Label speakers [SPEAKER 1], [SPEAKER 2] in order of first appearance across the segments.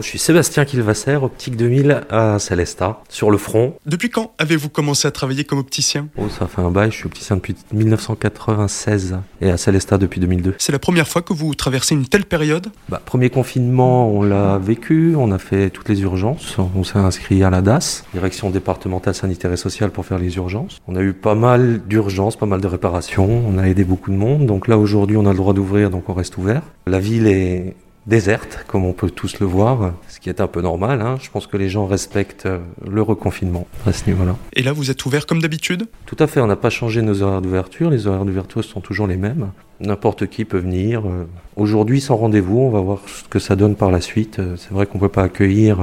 [SPEAKER 1] je suis Sébastien Kilvasser, Optique 2000 à Célestat, sur le front.
[SPEAKER 2] Depuis quand avez-vous commencé à travailler comme opticien?
[SPEAKER 1] Oh, ça fait un bail, je suis opticien depuis 1996 et à Célestat depuis 2002.
[SPEAKER 2] C'est la première fois que vous traversez une telle période?
[SPEAKER 1] Bah, Premier confinement, on l'a vécu, on a fait toutes les urgences, on s'est inscrit à la DAS, Direction départementale sanitaire et sociale pour faire les urgences. On a eu pas mal d'urgences, pas mal de réparations, on a aidé beaucoup de monde, donc là aujourd'hui on a le droit d'ouvrir, donc on reste ouvert. La ville est déserte, comme on peut tous le voir, ce qui est un peu normal. Hein. Je pense que les gens respectent euh, le reconfinement à ce niveau-là.
[SPEAKER 2] Et là, vous êtes ouvert comme d'habitude?
[SPEAKER 1] Tout à fait, on n'a pas changé nos horaires d'ouverture. Les horaires d'ouverture sont toujours les mêmes. N'importe qui peut venir. Euh, aujourd'hui, sans rendez-vous, on va voir ce que ça donne par la suite. Euh, c'est vrai qu'on ne peut pas accueillir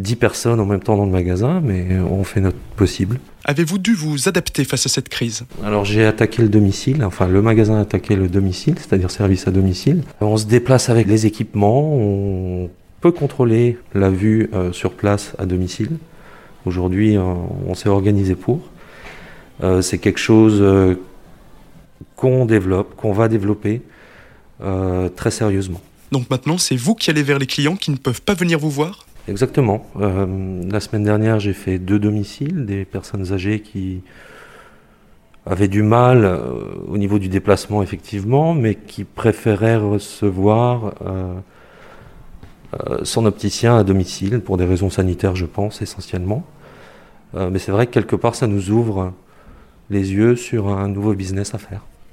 [SPEAKER 1] 10 personnes en même temps dans le magasin, mais on fait notre possible.
[SPEAKER 2] Avez-vous dû vous adapter face à cette crise?
[SPEAKER 1] Alors j'ai attaqué le domicile, enfin le magasin a attaqué le domicile, c'est-à-dire service à domicile. On se déplace avec les équipements, on peut contrôler la vue euh, sur place à domicile. Aujourd'hui, euh, on s'est organisé pour. Euh, c'est quelque chose qu'on développe, qu'on va développer très sérieusement.
[SPEAKER 2] Donc maintenant, c'est vous qui allez vers les clients qui ne peuvent pas venir vous voir?
[SPEAKER 1] Exactement. Euh, la semaine dernière, j'ai fait deux domiciles, des personnes âgées qui avaient du mal euh, au niveau du déplacement, effectivement, mais qui préféraient recevoir euh, son opticien à domicile, pour des raisons sanitaires, je pense, essentiellement. mais c'est vrai que quelque part, ça nous ouvre les yeux sur un nouveau business à faire.